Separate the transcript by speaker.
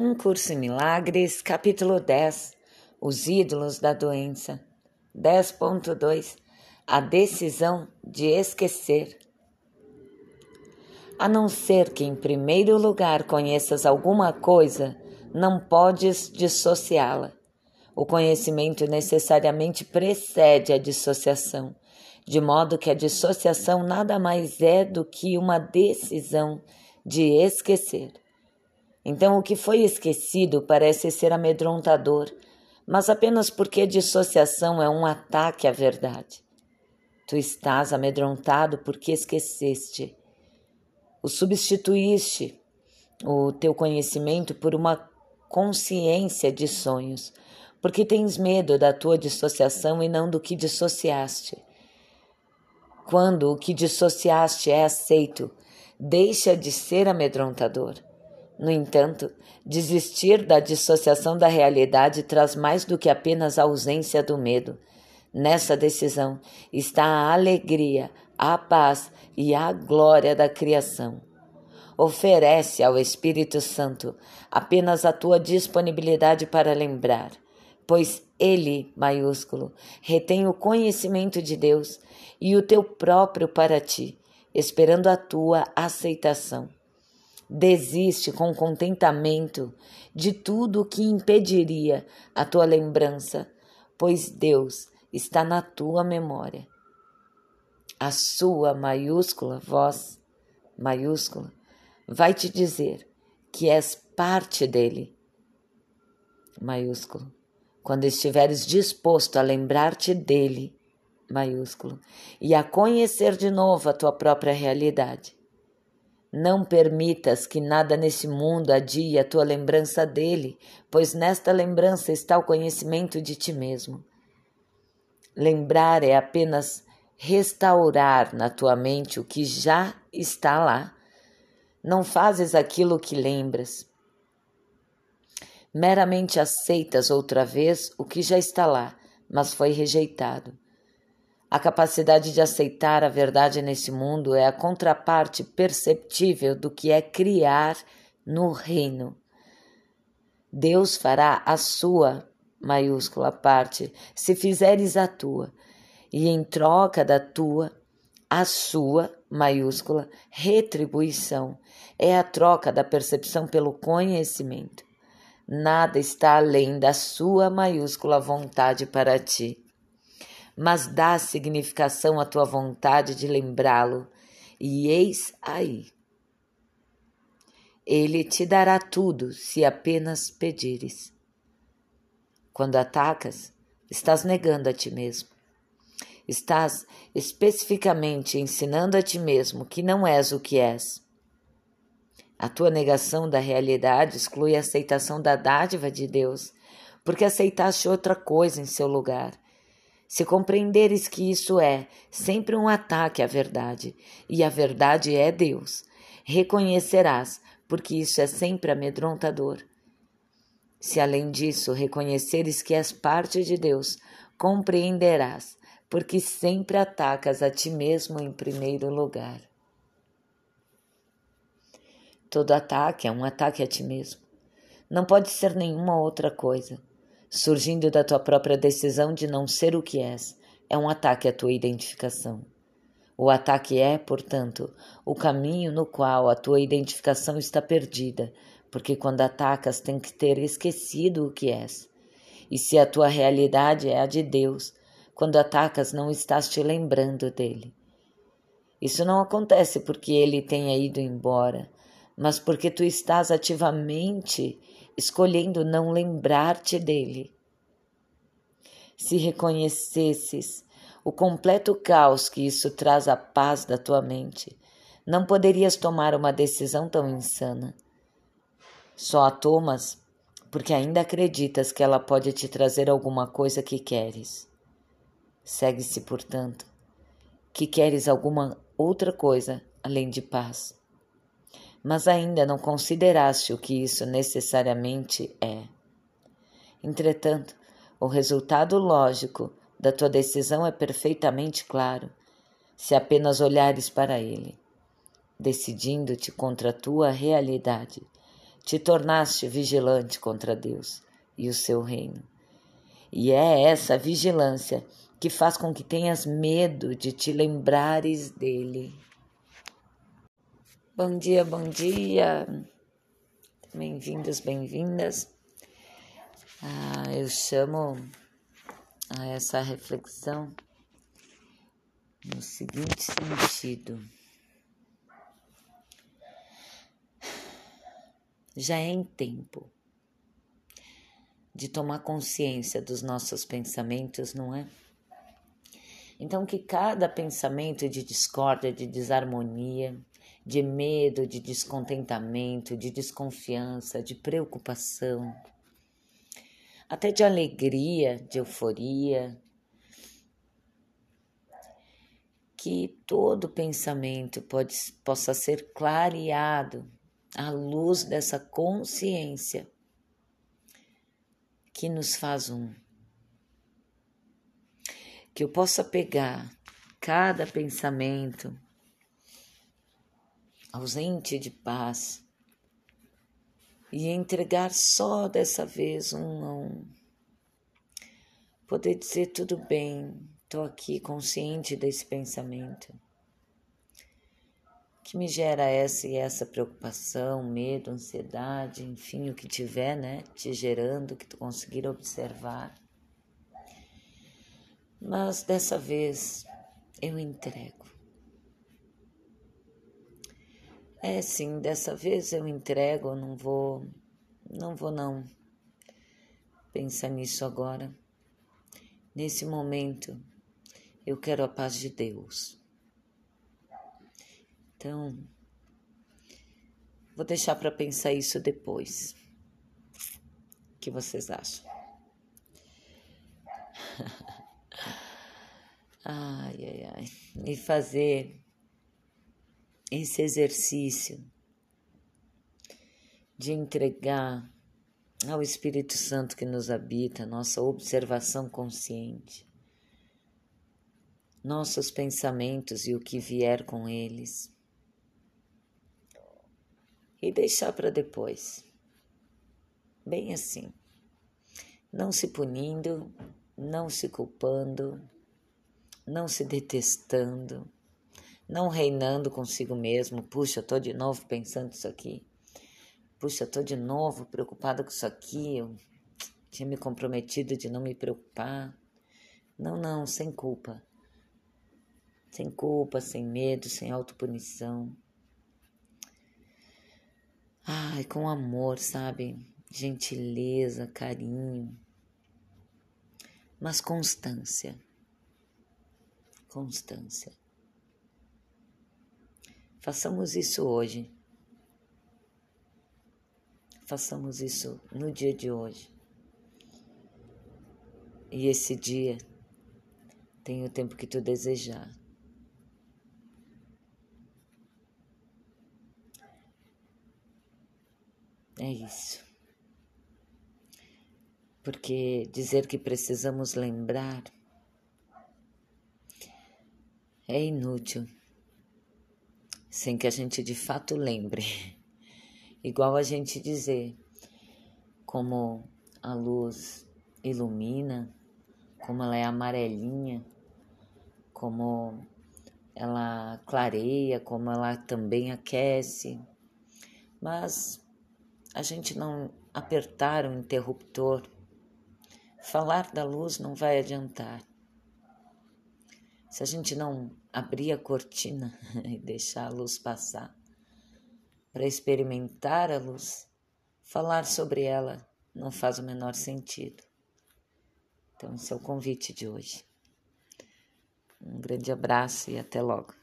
Speaker 1: Um Curso em Milagres, capítulo 10 Os ídolos da doença. 10.2 A decisão de esquecer. A não ser que, em primeiro lugar, conheças alguma coisa, não podes dissociá-la. O conhecimento necessariamente precede a dissociação, de modo que a dissociação nada mais é do que uma decisão de esquecer. Então, o que foi esquecido parece ser amedrontador, mas apenas porque dissociação é um ataque à verdade. Tu estás amedrontado porque esqueceste. O substituíste, o teu conhecimento, por uma consciência de sonhos, porque tens medo da tua dissociação e não do que dissociaste. Quando o que dissociaste é aceito, deixa de ser amedrontador. No entanto, desistir da dissociação da realidade traz mais do que apenas a ausência do medo. Nessa decisão está a alegria, a paz e a glória da criação. Oferece ao Espírito Santo apenas a tua disponibilidade para lembrar, pois ele, maiúsculo, retém o conhecimento de Deus e o teu próprio para ti, esperando a tua aceitação. Desiste com contentamento de tudo o que impediria a tua lembrança, pois Deus está na tua memória. A sua maiúscula voz, maiúscula, vai te dizer que és parte dele. Maiúsculo. Quando estiveres disposto a lembrar-te dele, maiúsculo, e a conhecer de novo a tua própria realidade, não permitas que nada nesse mundo adie a tua lembrança dele, pois nesta lembrança está o conhecimento de ti mesmo. Lembrar é apenas restaurar na tua mente o que já está lá. Não fazes aquilo que lembras. Meramente aceitas outra vez o que já está lá, mas foi rejeitado. A capacidade de aceitar a verdade nesse mundo é a contraparte perceptível do que é criar no reino. Deus fará a sua maiúscula parte se fizeres a tua, e em troca da tua, a sua maiúscula retribuição é a troca da percepção pelo conhecimento. Nada está além da sua maiúscula vontade para ti mas dá significação à tua vontade de lembrá-lo, e eis aí. Ele te dará tudo se apenas pedires. Quando atacas, estás negando a ti mesmo. Estás especificamente ensinando a ti mesmo que não és o que és. A tua negação da realidade exclui a aceitação da dádiva de Deus, porque aceitaste outra coisa em seu lugar se compreenderes que isso é sempre um ataque à verdade, e a verdade é Deus, reconhecerás, porque isso é sempre amedrontador. Se além disso reconheceres que és parte de Deus, compreenderás, porque sempre atacas a ti mesmo em primeiro lugar. Todo ataque é um ataque a ti mesmo. Não pode ser nenhuma outra coisa surgindo da tua própria decisão de não ser o que és, é um ataque à tua identificação. O ataque é, portanto, o caminho no qual a tua identificação está perdida, porque quando atacas tem que ter esquecido o que és. E se a tua realidade é a de Deus, quando atacas não estás te lembrando dele. Isso não acontece porque ele tenha ido embora, mas porque tu estás ativamente escolhendo não lembrar-te dele. Se reconhecesses o completo caos que isso traz à paz da tua mente, não poderias tomar uma decisão tão insana. Só a tomas porque ainda acreditas que ela pode te trazer alguma coisa que queres. Segue-se, portanto, que queres alguma outra coisa além de paz mas ainda não consideraste o que isso necessariamente é. Entretanto, o resultado lógico da tua decisão é perfeitamente claro, se apenas olhares para ele, decidindo-te contra a tua realidade, te tornaste vigilante contra Deus e o seu reino. E é essa vigilância que faz com que tenhas medo de te lembrares dele. Bom dia, bom dia. Bem-vindos, bem-vindas. Ah, eu chamo a essa reflexão no seguinte sentido. Já é em tempo de tomar consciência dos nossos pensamentos, não é? Então, que cada pensamento de discórdia, de desarmonia, de medo, de descontentamento, de desconfiança, de preocupação, até de alegria, de euforia, que todo pensamento pode, possa ser clareado à luz dessa consciência que nos faz um. Que eu possa pegar cada pensamento ausente de paz e entregar só dessa vez um. Poder dizer tudo bem, estou aqui consciente desse pensamento que me gera essa e essa preocupação, medo, ansiedade, enfim, o que tiver, né, te gerando, que tu conseguir observar. Mas dessa vez eu entrego. É sim, dessa vez eu entrego, não vou, não vou não pensar nisso agora. Nesse momento, eu quero a paz de Deus. Então, vou deixar para pensar isso depois. O que vocês acham? ai, ai, ai. E fazer esse exercício de entregar ao Espírito Santo que nos habita, nossa observação consciente, nossos pensamentos e o que vier com eles, e deixar para depois, bem assim, não se punindo, não se culpando, não se detestando não reinando consigo mesmo. Puxa, eu tô de novo pensando isso aqui. Puxa, eu tô de novo preocupada com isso aqui. Eu tinha me comprometido de não me preocupar. Não, não, sem culpa. Sem culpa, sem medo, sem autopunição. Ai, com amor, sabe? Gentileza, carinho. Mas constância. Constância. Façamos isso hoje. Façamos isso no dia de hoje. E esse dia tem o tempo que tu desejar. É isso. Porque dizer que precisamos lembrar é inútil sem que a gente de fato lembre. Igual a gente dizer como a luz ilumina, como ela é amarelinha, como ela clareia, como ela também aquece. Mas a gente não apertar o interruptor, falar da luz não vai adiantar. Se a gente não abrir a cortina e deixar a luz passar, para experimentar a luz, falar sobre ela não faz o menor sentido. Então, esse é o convite de hoje. Um grande abraço e até logo.